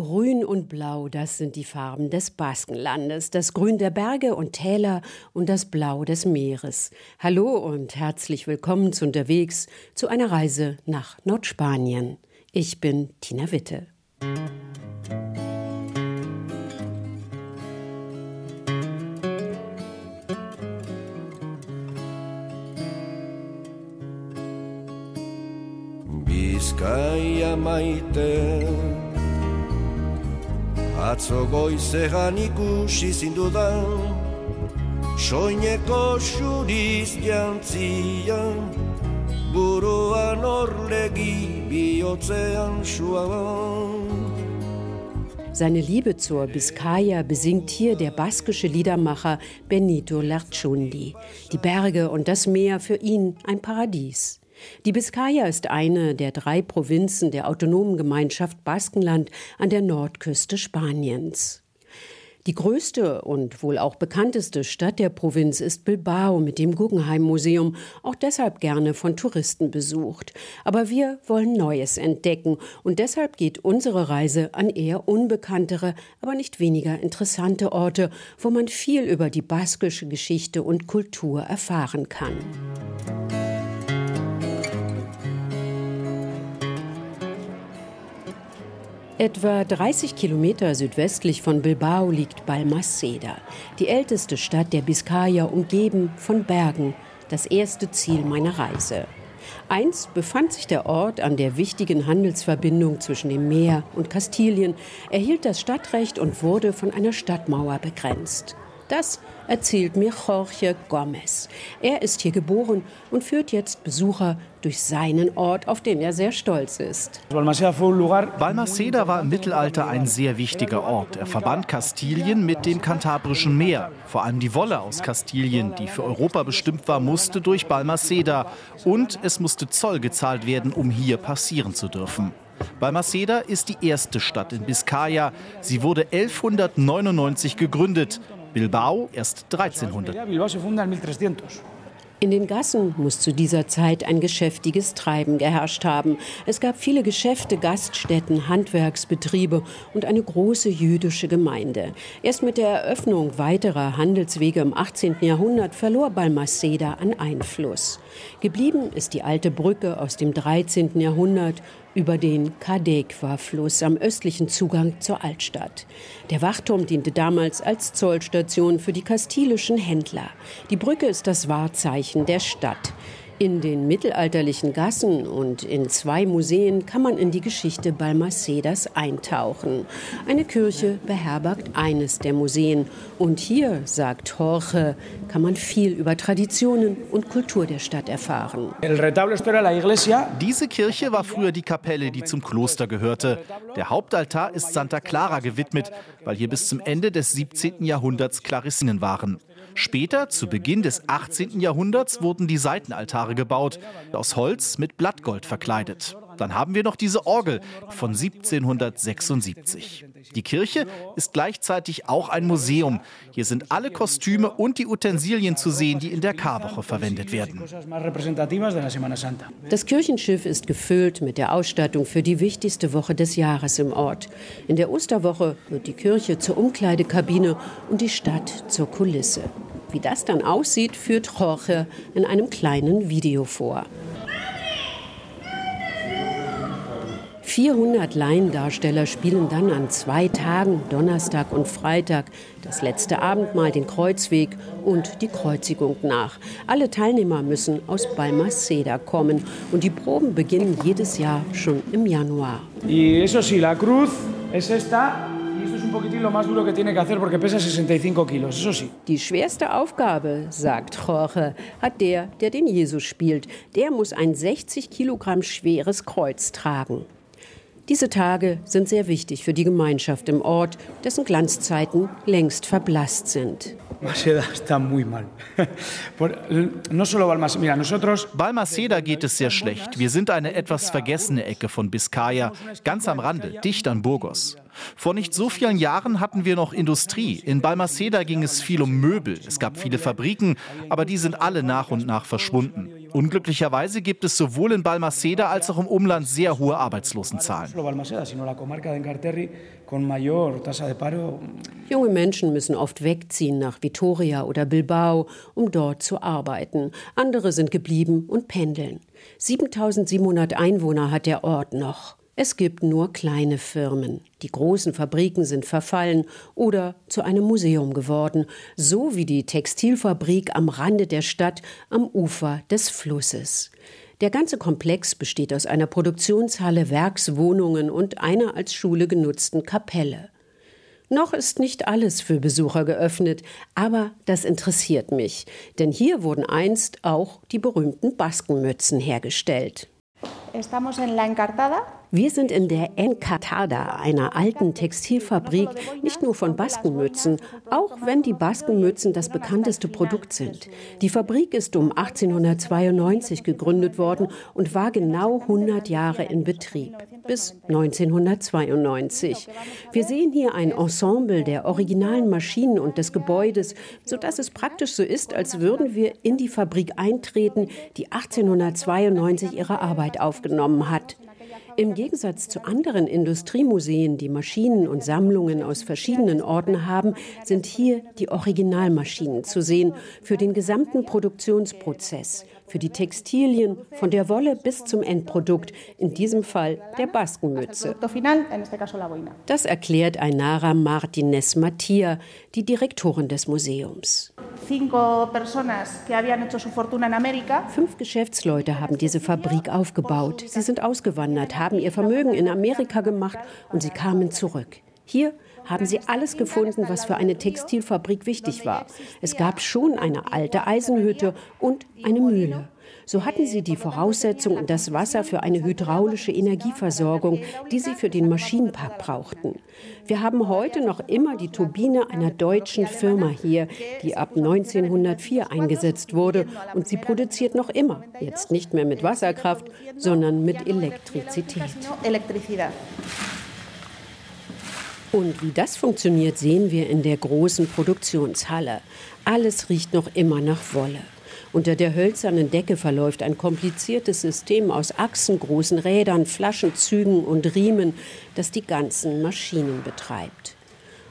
Grün und Blau, das sind die Farben des Baskenlandes. Das Grün der Berge und Täler und das Blau des Meeres. Hallo und herzlich willkommen zu unterwegs zu einer Reise nach Nordspanien. Ich bin Tina Witte. Bizkaia maite Atzo goizean ikusi zindudan Soineko xuriz jantzia Buruan orlegi bihotzean Seine Liebe zur Biskaya besingt hier der baskische Liedermacher Benito Lerchundi. Die Berge und das Meer für ihn ein Paradies. Die Biskaya ist eine der drei Provinzen der autonomen Gemeinschaft Baskenland an der Nordküste Spaniens. Die größte und wohl auch bekannteste Stadt der Provinz ist Bilbao mit dem Guggenheim Museum, auch deshalb gerne von Touristen besucht. Aber wir wollen Neues entdecken und deshalb geht unsere Reise an eher unbekanntere, aber nicht weniger interessante Orte, wo man viel über die baskische Geschichte und Kultur erfahren kann. Etwa 30 Kilometer südwestlich von Bilbao liegt Balmaceda, die älteste Stadt der Biskaya, umgeben von Bergen, das erste Ziel meiner Reise. Einst befand sich der Ort an der wichtigen Handelsverbindung zwischen dem Meer und Kastilien, erhielt das Stadtrecht und wurde von einer Stadtmauer begrenzt. Das erzählt mir Jorge Gomez. Er ist hier geboren und führt jetzt Besucher durch seinen Ort, auf den er sehr stolz ist. Balmaceda war im Mittelalter ein sehr wichtiger Ort. Er verband Kastilien mit dem Kantabrischen Meer. Vor allem die Wolle aus Kastilien, die für Europa bestimmt war, musste durch Balmaceda. Und es musste Zoll gezahlt werden, um hier passieren zu dürfen. Balmaceda ist die erste Stadt in Biskaya. Sie wurde 1199 gegründet. Bilbao erst 1300. In den Gassen muss zu dieser Zeit ein geschäftiges Treiben geherrscht haben. Es gab viele Geschäfte, Gaststätten, Handwerksbetriebe und eine große jüdische Gemeinde. Erst mit der Eröffnung weiterer Handelswege im 18. Jahrhundert verlor Balmaceda an Einfluss. Geblieben ist die alte Brücke aus dem 13. Jahrhundert über den Kadekwa-Fluss am östlichen Zugang zur Altstadt. Der Wachturm diente damals als Zollstation für die kastilischen Händler. Die Brücke ist das Wahrzeichen der Stadt. In den mittelalterlichen Gassen und in zwei Museen kann man in die Geschichte Balmacedas eintauchen. Eine Kirche beherbergt eines der Museen. Und hier, sagt Jorge, kann man viel über Traditionen und Kultur der Stadt erfahren. Diese Kirche war früher die Kapelle, die zum Kloster gehörte. Der Hauptaltar ist Santa Clara gewidmet, weil hier bis zum Ende des 17. Jahrhunderts Klarissinnen waren. Später, zu Beginn des 18. Jahrhunderts, wurden die Seitenaltare gebaut, aus Holz mit Blattgold verkleidet. Dann haben wir noch diese Orgel von 1776. Die Kirche ist gleichzeitig auch ein Museum. Hier sind alle Kostüme und die Utensilien zu sehen, die in der Karwoche verwendet werden. Das Kirchenschiff ist gefüllt mit der Ausstattung für die wichtigste Woche des Jahres im Ort. In der Osterwoche wird die Kirche zur Umkleidekabine und die Stadt zur Kulisse. Wie das dann aussieht, führt Jorge in einem kleinen Video vor. 400 Laiendarsteller spielen dann an zwei Tagen, Donnerstag und Freitag, das letzte Abendmahl, den Kreuzweg und die Kreuzigung nach. Alle Teilnehmer müssen aus Balmaceda kommen und die Proben beginnen jedes Jahr schon im Januar. Y eso sí, la cruz es esta die schwerste Aufgabe, sagt Jorge, hat der, der den Jesus spielt. Der muss ein 60 Kilogramm schweres Kreuz tragen. Diese Tage sind sehr wichtig für die Gemeinschaft im Ort, dessen Glanzzeiten längst verblasst sind. Balmaceda geht es sehr schlecht. Wir sind eine etwas vergessene Ecke von Biscaya, ganz am Rande, dicht an Burgos. Vor nicht so vielen Jahren hatten wir noch Industrie. In Balmaceda ging es viel um Möbel. Es gab viele Fabriken, aber die sind alle nach und nach verschwunden. Unglücklicherweise gibt es sowohl in Balmaceda als auch im Umland sehr hohe Arbeitslosenzahlen. Junge Menschen müssen oft wegziehen nach Vitoria oder Bilbao, um dort zu arbeiten. Andere sind geblieben und pendeln. 7700 Einwohner hat der Ort noch. Es gibt nur kleine Firmen. Die großen Fabriken sind verfallen oder zu einem Museum geworden, so wie die Textilfabrik am Rande der Stadt am Ufer des Flusses. Der ganze Komplex besteht aus einer Produktionshalle, Werkswohnungen und einer als Schule genutzten Kapelle. Noch ist nicht alles für Besucher geöffnet, aber das interessiert mich, denn hier wurden einst auch die berühmten Baskenmützen hergestellt. Estamos en la Encartada, wir sind in der Encartada, einer alten Textilfabrik, nicht nur von Baskenmützen, auch wenn die Baskenmützen das bekannteste Produkt sind. Die Fabrik ist um 1892 gegründet worden und war genau 100 Jahre in Betrieb, bis 1992. Wir sehen hier ein Ensemble der originalen Maschinen und des Gebäudes, sodass es praktisch so ist, als würden wir in die Fabrik eintreten, die 1892 ihre Arbeit aufgenommen hat. Im Gegensatz zu anderen Industriemuseen, die Maschinen und Sammlungen aus verschiedenen Orten haben, sind hier die Originalmaschinen zu sehen für den gesamten Produktionsprozess, für die Textilien von der Wolle bis zum Endprodukt, in diesem Fall der Baskenmütze. Das erklärt Ainara Martinez Mattia, die Direktorin des Museums. Fünf Geschäftsleute haben diese Fabrik aufgebaut. Sie sind ausgewandert, haben ihr Vermögen in Amerika gemacht und sie kamen zurück. Hier haben sie alles gefunden, was für eine Textilfabrik wichtig war. Es gab schon eine alte Eisenhütte und eine Mühle. So hatten sie die Voraussetzung und das Wasser für eine hydraulische Energieversorgung, die sie für den Maschinenpark brauchten. Wir haben heute noch immer die Turbine einer deutschen Firma hier, die ab 1904 eingesetzt wurde und sie produziert noch immer, jetzt nicht mehr mit Wasserkraft, sondern mit Elektrizität. Und wie das funktioniert, sehen wir in der großen Produktionshalle. Alles riecht noch immer nach Wolle. Unter der hölzernen Decke verläuft ein kompliziertes System aus Achsen, großen Rädern, Flaschenzügen und Riemen, das die ganzen Maschinen betreibt.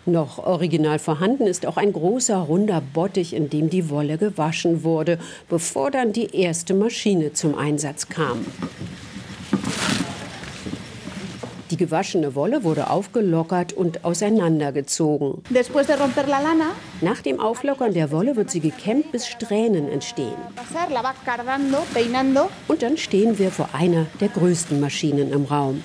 Noch original vorhanden ist auch ein großer runder Bottich, in dem die Wolle gewaschen wurde, bevor dann die erste Maschine zum Einsatz kam. Die gewaschene Wolle wurde aufgelockert und auseinandergezogen. Nach dem Auflockern der Wolle wird sie gekämmt, bis Strähnen entstehen. Und dann stehen wir vor einer der größten Maschinen im Raum.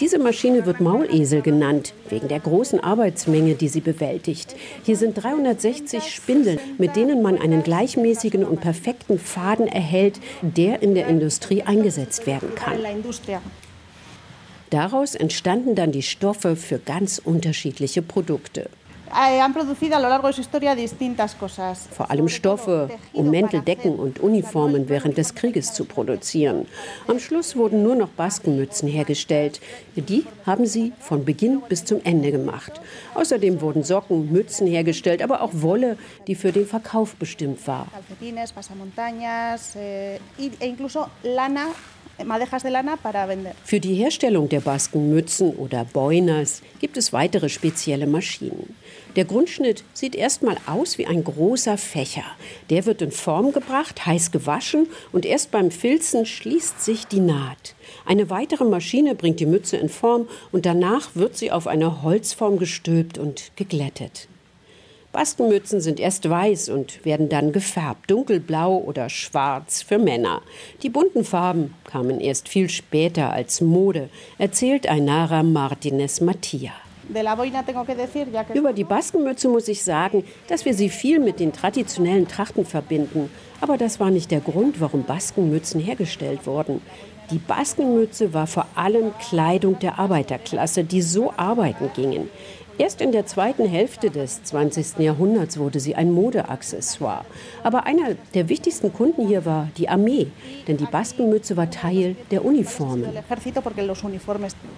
Diese Maschine wird Maulesel genannt, wegen der großen Arbeitsmenge, die sie bewältigt. Hier sind 360 Spindeln, mit denen man einen gleichmäßigen und perfekten Faden erhält, der in der Industrie eingesetzt werden kann. Daraus entstanden dann die Stoffe für ganz unterschiedliche Produkte. Eh. Vor allem Stoffe, um Mäntel, Decken und Uniformen während des Krieges zu produzieren. Am Schluss wurden nur noch Baskenmützen hergestellt. Die haben sie von Beginn bis zum Ende gemacht. Außerdem wurden Socken, Mützen hergestellt, aber auch Wolle, die für den Verkauf bestimmt war. Eh, e lana für die Herstellung der Baskenmützen oder Boiners gibt es weitere spezielle Maschinen. Der Grundschnitt sieht erstmal aus wie ein großer Fächer. Der wird in Form gebracht, heiß gewaschen und erst beim Filzen schließt sich die Naht. Eine weitere Maschine bringt die Mütze in Form und danach wird sie auf eine Holzform gestülpt und geglättet. Baskenmützen sind erst weiß und werden dann gefärbt, dunkelblau oder schwarz für Männer. Die bunten Farben kamen erst viel später als Mode, erzählt Ainara Martinez Mattia. Über die Baskenmütze muss ich sagen, dass wir sie viel mit den traditionellen Trachten verbinden. Aber das war nicht der Grund, warum Baskenmützen hergestellt wurden. Die Baskenmütze war vor allem Kleidung der Arbeiterklasse, die so arbeiten gingen. Erst in der zweiten Hälfte des 20. Jahrhunderts wurde sie ein Modeaccessoire. Aber einer der wichtigsten Kunden hier war die Armee, denn die Baskenmütze war Teil der Uniformen.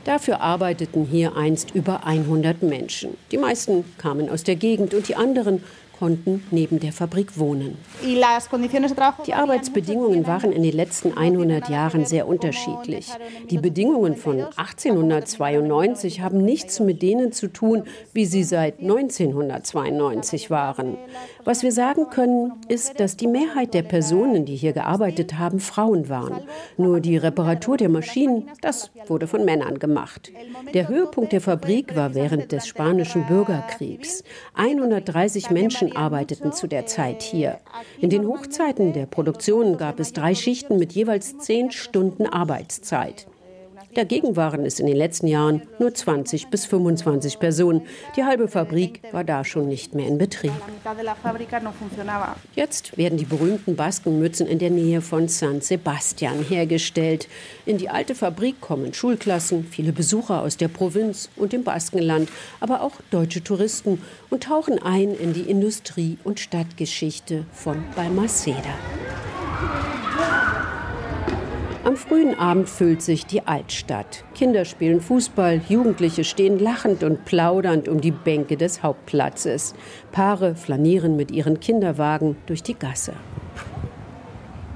Dafür arbeiteten hier einst über 100 Menschen. Die meisten kamen aus der Gegend und die anderen konnten neben der Fabrik wohnen. Die Arbeitsbedingungen waren in den letzten 100 Jahren sehr unterschiedlich. Die Bedingungen von 1892 haben nichts mit denen zu tun, wie sie seit 1992 waren. Was wir sagen können, ist, dass die Mehrheit der Personen, die hier gearbeitet haben, Frauen waren. Nur die Reparatur der Maschinen, das wurde von Männern gemacht. Der Höhepunkt der Fabrik war während des Spanischen Bürgerkriegs. 130 Menschen arbeiteten zu der Zeit hier. In den Hochzeiten der Produktion gab es drei Schichten mit jeweils zehn Stunden Arbeitszeit. Dagegen waren es in den letzten Jahren nur 20 bis 25 Personen. Die halbe Fabrik war da schon nicht mehr in Betrieb. Jetzt werden die berühmten Baskenmützen in der Nähe von San Sebastian hergestellt. In die alte Fabrik kommen Schulklassen, viele Besucher aus der Provinz und dem Baskenland, aber auch deutsche Touristen und tauchen ein in die Industrie- und Stadtgeschichte von Balmaceda. Am frühen Abend füllt sich die Altstadt. Kinder spielen Fußball, Jugendliche stehen lachend und plaudernd um die Bänke des Hauptplatzes. Paare flanieren mit ihren Kinderwagen durch die Gasse.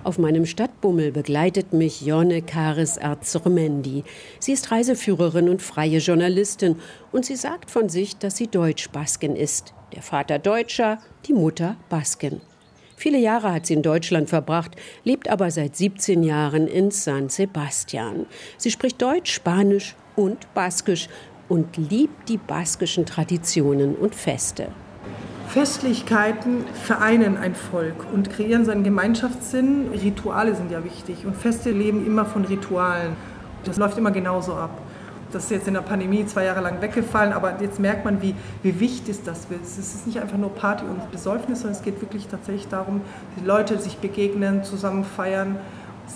Auf meinem Stadtbummel begleitet mich Jonne Karis Arzurmendi. Sie ist Reiseführerin und freie Journalistin und sie sagt von sich, dass sie Deutsch-Basken ist. Der Vater Deutscher, die Mutter Basken. Viele Jahre hat sie in Deutschland verbracht, lebt aber seit 17 Jahren in San Sebastian. Sie spricht Deutsch, Spanisch und Baskisch und liebt die baskischen Traditionen und Feste. Festlichkeiten vereinen ein Volk und kreieren seinen Gemeinschaftssinn. Rituale sind ja wichtig und Feste leben immer von Ritualen. Das läuft immer genauso ab. Das ist jetzt in der Pandemie zwei Jahre lang weggefallen, aber jetzt merkt man, wie, wie wichtig das ist. Es ist nicht einfach nur Party und Besäufnis, sondern es geht wirklich tatsächlich darum, die Leute sich begegnen, zusammen feiern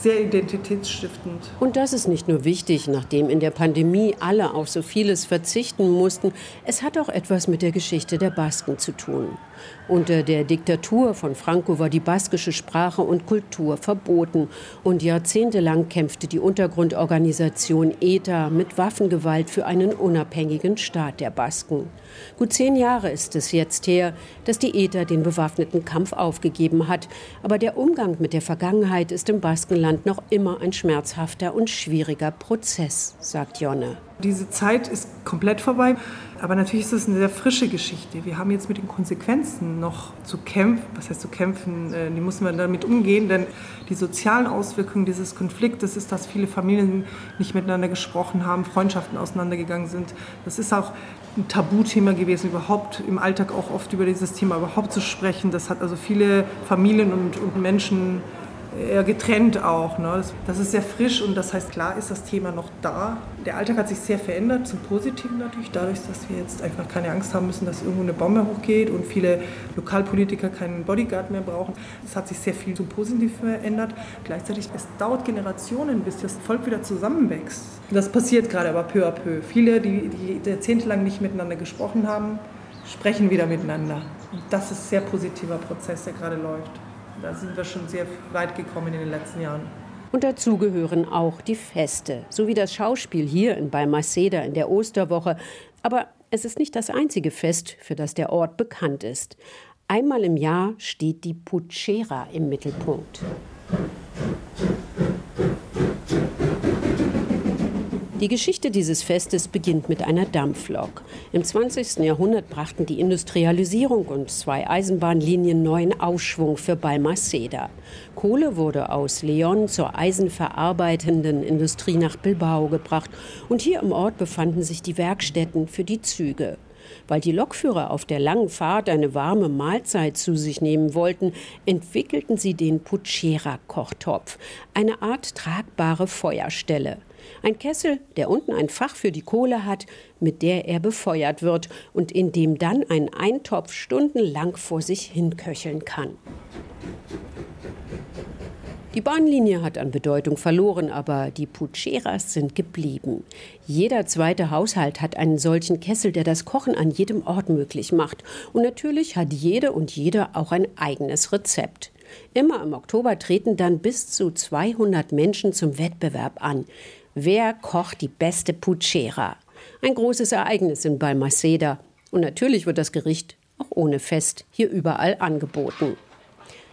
sehr identitätsstiftend. Und das ist nicht nur wichtig, nachdem in der Pandemie alle auf so vieles verzichten mussten, es hat auch etwas mit der Geschichte der Basken zu tun. Unter der Diktatur von Franco war die baskische Sprache und Kultur verboten und jahrzehntelang kämpfte die Untergrundorganisation ETA mit Waffengewalt für einen unabhängigen Staat der Basken. Gut zehn Jahre ist es jetzt her, dass die ETA den bewaffneten Kampf aufgegeben hat. Aber der Umgang mit der Vergangenheit ist im Baskenland noch immer ein schmerzhafter und schwieriger Prozess, sagt Jonne. Diese Zeit ist komplett vorbei. Aber natürlich ist es eine sehr frische Geschichte. Wir haben jetzt mit den Konsequenzen noch zu kämpfen. Was heißt zu kämpfen? Äh, die müssen wir damit umgehen, denn die sozialen Auswirkungen dieses Konfliktes ist, dass viele Familien nicht miteinander gesprochen haben, Freundschaften auseinandergegangen sind. Das ist auch ein Tabuthema gewesen, überhaupt im Alltag auch oft über dieses Thema überhaupt zu sprechen. Das hat also viele Familien und, und Menschen eher getrennt auch. Ne? Das, das, ist sehr frisch und das heißt, klar ist das Thema noch da. Der Alltag hat sich sehr verändert, zum Positiven natürlich, dadurch, dass wir jetzt einfach keine Angst haben müssen, dass irgendwo eine Bombe hochgeht und viele Lokalpolitiker keinen Bodyguard mehr brauchen. Es hat sich sehr viel zum Positiven verändert. Gleichzeitig, es dauert Generationen, bis das Volk wieder zusammenwächst. Das passiert gerade aber peu à peu. Viele, die, die jahrzehntelang nicht miteinander gesprochen haben, sprechen wieder miteinander. Und das ist ein sehr positiver Prozess, der gerade läuft. Da sind wir schon sehr weit gekommen in den letzten Jahren. Und dazu gehören auch die Feste, so wie das Schauspiel hier in Balmaceda in der Osterwoche. Aber es ist nicht das einzige Fest, für das der Ort bekannt ist. Einmal im Jahr steht die Puchera im Mittelpunkt. Die Geschichte dieses Festes beginnt mit einer Dampflok. Im 20. Jahrhundert brachten die Industrialisierung und zwei Eisenbahnlinien neuen Aufschwung für Balmaceda. Kohle wurde aus Leon zur eisenverarbeitenden Industrie nach Bilbao gebracht und hier im Ort befanden sich die Werkstätten für die Züge. Weil die Lokführer auf der langen Fahrt eine warme Mahlzeit zu sich nehmen wollten, entwickelten sie den Puchera-Kochtopf, eine Art tragbare Feuerstelle. Ein Kessel, der unten ein Fach für die Kohle hat, mit der er befeuert wird und in dem dann ein Eintopf stundenlang vor sich hinköcheln kann. Die Bahnlinie hat an Bedeutung verloren, aber die Pucheras sind geblieben. Jeder zweite Haushalt hat einen solchen Kessel, der das Kochen an jedem Ort möglich macht. Und natürlich hat jede und jeder auch ein eigenes Rezept. Immer im Oktober treten dann bis zu 200 Menschen zum Wettbewerb an. Wer kocht die beste Puchera? Ein großes Ereignis in Balmaceda. Und natürlich wird das Gericht auch ohne Fest hier überall angeboten.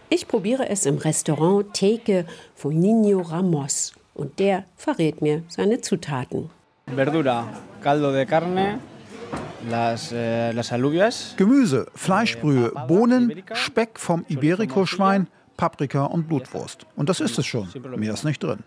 Ich probiere es im Restaurant Theke von Nino Ramos und der verrät mir seine Zutaten. Verdura, caldo de carne, las, eh, las alubias. Gemüse, Fleischbrühe, Bohnen, Speck vom Iberico-Schwein, Paprika und Blutwurst. Und das ist es schon. Mehr ist nicht drin.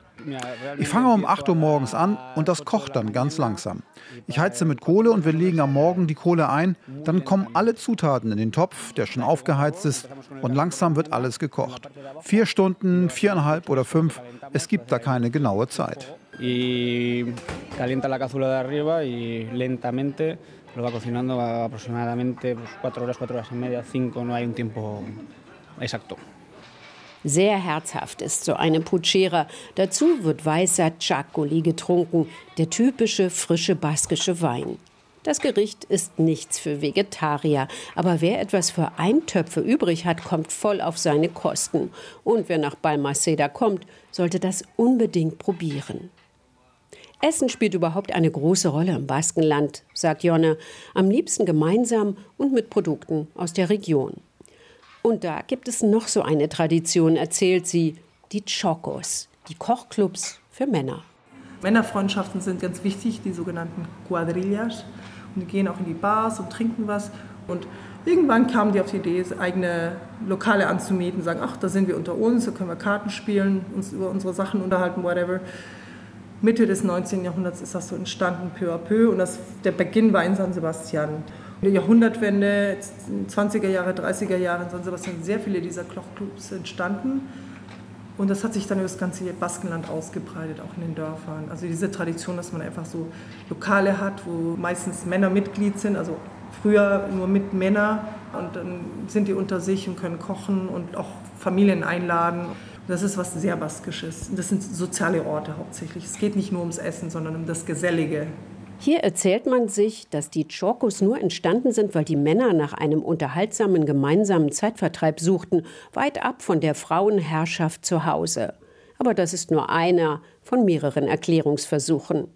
Ich fange um 8 Uhr morgens an und das kocht dann ganz langsam. Ich heize mit Kohle und wir legen am Morgen die Kohle ein. Dann kommen alle Zutaten in den Topf, der schon aufgeheizt ist und langsam wird alles gekocht. Vier Stunden, viereinhalb oder fünf. Es gibt da keine genaue Zeit. Y calienta la cazuela de arriba y lentamente lo va cocinando aproximadamente cuatro horas, cuatro horas y media, cinco, no hay un tiempo exacto. Sehr herzhaft ist so eine Puchera. Dazu wird weißer Chacoli getrunken, der typische frische baskische Wein. Das Gericht ist nichts für Vegetarier, aber wer etwas für Eintöpfe übrig hat, kommt voll auf seine Kosten. Und wer nach Balmaceda kommt, sollte das unbedingt probieren. Essen spielt überhaupt eine große Rolle im Baskenland, sagt Jonne, am liebsten gemeinsam und mit Produkten aus der Region. Und da gibt es noch so eine Tradition, erzählt sie, die Chocos, die Kochclubs für Männer. Männerfreundschaften sind ganz wichtig, die sogenannten Quadrillas. Und die gehen auch in die Bars und trinken was. Und irgendwann kamen die auf die Idee, eigene Lokale anzumieten, sagen, ach, da sind wir unter uns, da können wir Karten spielen, uns über unsere Sachen unterhalten, whatever. Mitte des 19. Jahrhunderts ist das so entstanden, peu à peu. Und das, der Beginn war in San Sebastian. Der Jahrhundertwende, 20er Jahre, 30er Jahre in San Sebastian, sehr viele dieser Kochclubs entstanden. Und das hat sich dann über das ganze Baskenland ausgebreitet, auch in den Dörfern. Also diese Tradition, dass man einfach so Lokale hat, wo meistens Männer Mitglied sind, also früher nur mit Männern und dann sind die unter sich und können kochen und auch Familien einladen. Das ist was sehr Baskisches. Das sind soziale Orte hauptsächlich. Es geht nicht nur ums Essen, sondern um das Gesellige. Hier erzählt man sich, dass die Chorkos nur entstanden sind, weil die Männer nach einem unterhaltsamen gemeinsamen Zeitvertreib suchten, weit ab von der Frauenherrschaft zu Hause. Aber das ist nur einer von mehreren Erklärungsversuchen.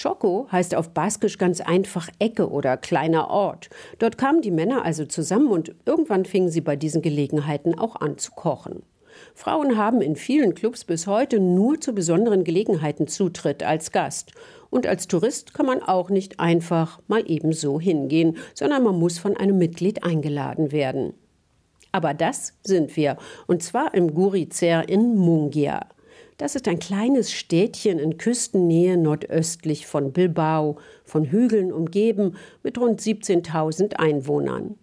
Choco heißt auf Baskisch ganz einfach Ecke oder kleiner Ort. Dort kamen die Männer also zusammen und irgendwann fingen sie bei diesen Gelegenheiten auch an zu kochen. Frauen haben in vielen Clubs bis heute nur zu besonderen Gelegenheiten Zutritt als Gast. Und als Tourist kann man auch nicht einfach mal ebenso hingehen, sondern man muss von einem Mitglied eingeladen werden. Aber das sind wir, und zwar im Gurizer in Mungia. Das ist ein kleines Städtchen in Küstennähe nordöstlich von Bilbao, von Hügeln umgeben, mit rund 17.000 Einwohnern.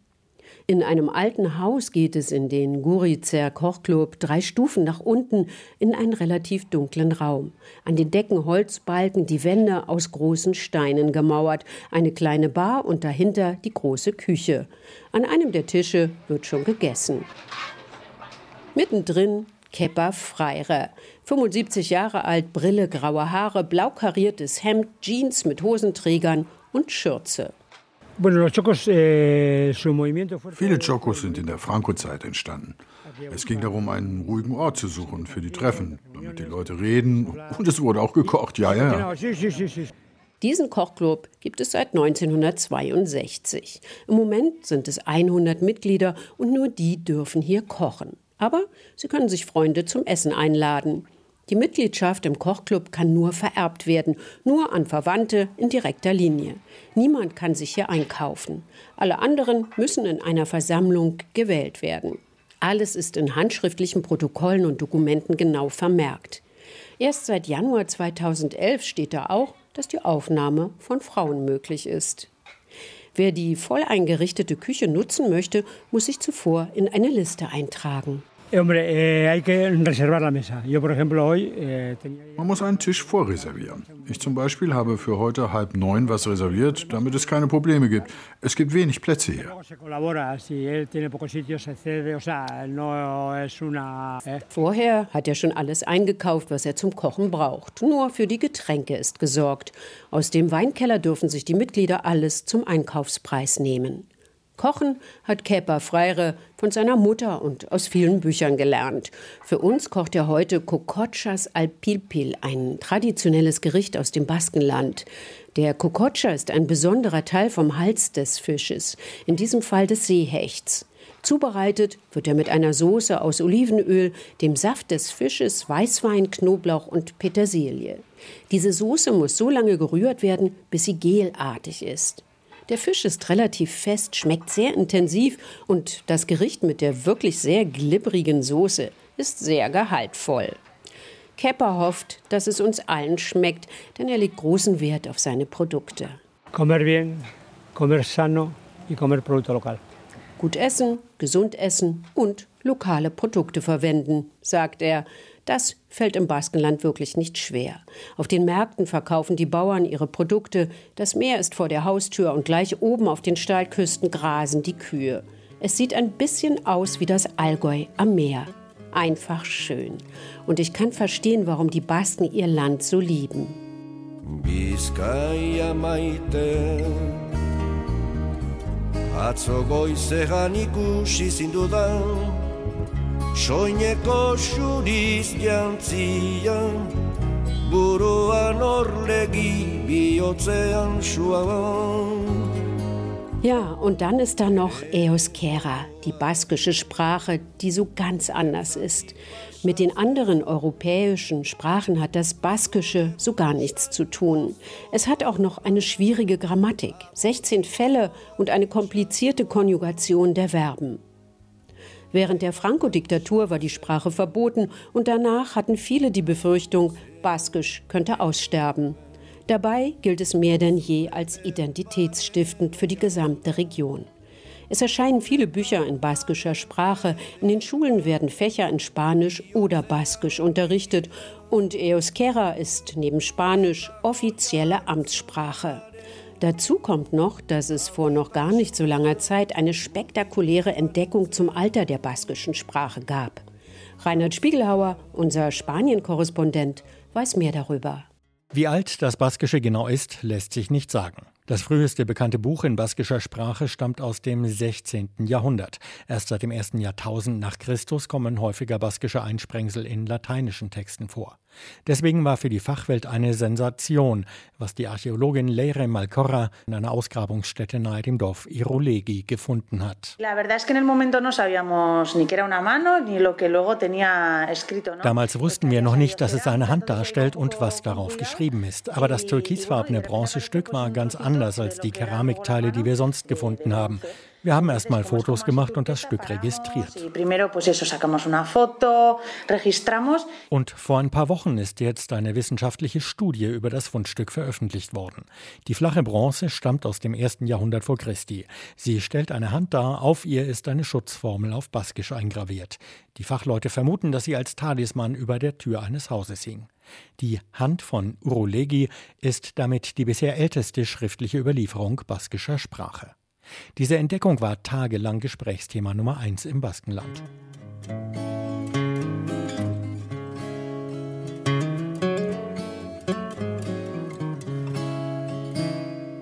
In einem alten Haus geht es in den Gurizer Kochclub drei Stufen nach unten in einen relativ dunklen Raum. An den Decken Holzbalken, die Wände aus großen Steinen gemauert, eine kleine Bar und dahinter die große Küche. An einem der Tische wird schon gegessen. Mittendrin Kepper Freire. 75 Jahre alt, Brille, graue Haare, blau kariertes Hemd, Jeans mit Hosenträgern und Schürze. Eh, Viele Chocos sind in der Franco-Zeit entstanden. Es ging darum, einen ruhigen Ort zu suchen für die Treffen, damit die Leute reden. Und es wurde auch gekocht, ja, ja. Diesen Kochclub gibt es seit 1962. Im Moment sind es 100 Mitglieder und nur die dürfen hier kochen. Aber sie können sich Freunde zum Essen einladen. Die Mitgliedschaft im Kochclub kann nur vererbt werden, nur an Verwandte in direkter Linie. Niemand kann sich hier einkaufen. Alle anderen müssen in einer Versammlung gewählt werden. Alles ist in handschriftlichen Protokollen und Dokumenten genau vermerkt. Erst seit Januar 2011 steht da auch, dass die Aufnahme von Frauen möglich ist. Wer die voll eingerichtete Küche nutzen möchte, muss sich zuvor in eine Liste eintragen. Eh, eh, Man muss einen Tisch vorreservieren. Ich zum Beispiel habe für heute halb neun was reserviert, damit es keine Probleme gibt. Es gibt wenig Plätze hier. Eh. Vorher hat er schon alles eingekauft, was er zum Kochen braucht. Nur für die Getränke ist gesorgt. Aus dem Weinkeller dürfen sich die Mitglieder alles zum Einkaufspreis nehmen. Kochen hat Kepa Freire von seiner Mutter und aus vielen Büchern gelernt. Für uns kocht er heute Cocochas al Pilpil, ein traditionelles Gericht aus dem Baskenland. Der Cococha ist ein besonderer Teil vom Hals des Fisches, in diesem Fall des Seehechts. Zubereitet wird er mit einer Soße aus Olivenöl, dem Saft des Fisches, Weißwein, Knoblauch und Petersilie. Diese Soße muss so lange gerührt werden, bis sie gelartig ist. Der Fisch ist relativ fest, schmeckt sehr intensiv und das Gericht mit der wirklich sehr glibbrigen Soße ist sehr gehaltvoll. Kepper hofft, dass es uns allen schmeckt, denn er legt großen Wert auf seine Produkte. Comer bien, comer sano y comer producto local. Gut essen, gesund essen und lokale Produkte verwenden, sagt er. Das fällt im Baskenland wirklich nicht schwer. Auf den Märkten verkaufen die Bauern ihre Produkte. Das Meer ist vor der Haustür und gleich oben auf den Steilküsten grasen die Kühe. Es sieht ein bisschen aus wie das Allgäu am Meer. Einfach schön. Und ich kann verstehen, warum die Basken ihr Land so lieben. Bizkaia maite Atzo goizean ikusi zindudan soineko xuriz jantzian, buruan orlegi bihotzean schuan. Ja, und dann ist da noch Euskera, die baskische Sprache, die so ganz anders ist. Mit den anderen europäischen Sprachen hat das Baskische so gar nichts zu tun. Es hat auch noch eine schwierige Grammatik, 16 Fälle und eine komplizierte Konjugation der Verben. Während der Franco-Diktatur war die Sprache verboten und danach hatten viele die Befürchtung, Baskisch könnte aussterben. Dabei gilt es mehr denn je als identitätsstiftend für die gesamte Region. Es erscheinen viele Bücher in baskischer Sprache. In den Schulen werden Fächer in Spanisch oder Baskisch unterrichtet. Und Euskera ist neben Spanisch offizielle Amtssprache. Dazu kommt noch, dass es vor noch gar nicht so langer Zeit eine spektakuläre Entdeckung zum Alter der baskischen Sprache gab. Reinhard Spiegelhauer, unser Spanien-Korrespondent, weiß mehr darüber. Wie alt das Baskische genau ist, lässt sich nicht sagen. Das früheste bekannte Buch in baskischer Sprache stammt aus dem 16. Jahrhundert. Erst seit dem ersten Jahrtausend nach Christus kommen häufiger baskische Einsprengsel in lateinischen Texten vor. Deswegen war für die Fachwelt eine Sensation, was die Archäologin Leire Malcorra in einer Ausgrabungsstätte nahe dem Dorf Irolegi gefunden hat. Damals wussten wir noch nicht, dass es eine Hand darstellt und was darauf geschrieben ist. Aber das türkisfarbene Bronzestück war ganz anders als die Keramikteile, die wir sonst gefunden haben. Wir haben erst mal Fotos gemacht und das Stück registriert. Und vor ein paar Wochen ist jetzt eine wissenschaftliche Studie über das Fundstück veröffentlicht worden. Die flache Bronze stammt aus dem ersten Jahrhundert vor Christi. Sie stellt eine Hand dar, auf ihr ist eine Schutzformel auf Baskisch eingraviert. Die Fachleute vermuten, dass sie als Talisman über der Tür eines Hauses hing. Die Hand von Urolegi ist damit die bisher älteste schriftliche Überlieferung baskischer Sprache. Diese Entdeckung war tagelang Gesprächsthema Nummer eins im Baskenland.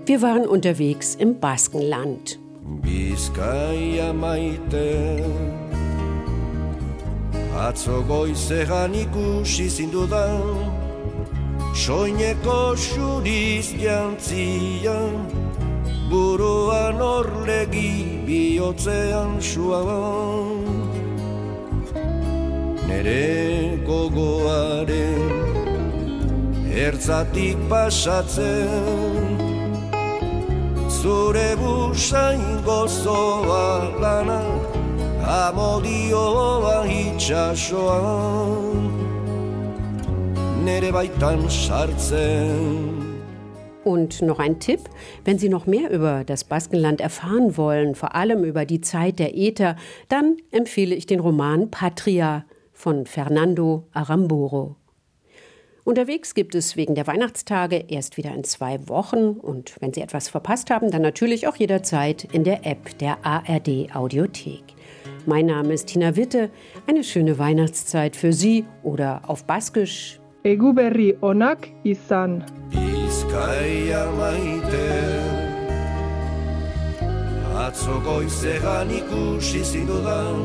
Wir waren unterwegs im Baskenland. Bizkaia maite Atzo goizean ikusi zindudan Soineko xuriz jantzian buruan orlegi bihotzean suan Nere gogoaren ertzatik pasatzen Zure busain gozoa lana amodioa itxasoan Nere baitan sartzen Und noch ein Tipp, wenn Sie noch mehr über das Baskenland erfahren wollen, vor allem über die Zeit der Äther, dann empfehle ich den Roman Patria von Fernando Aramburu. Unterwegs gibt es wegen der Weihnachtstage erst wieder in zwei Wochen und wenn Sie etwas verpasst haben, dann natürlich auch jederzeit in der App der ARD Audiothek. Mein Name ist Tina Witte. Eine schöne Weihnachtszeit für Sie oder auf Baskisch. Eguberri onak izan. Bizkaia maite. Atzo goizean ikusi zindudan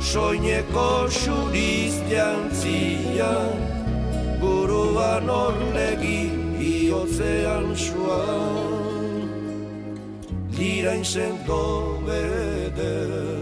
Soineko xuriz jantzia Buruan orlegi iotzean suan. Lirain sendo beder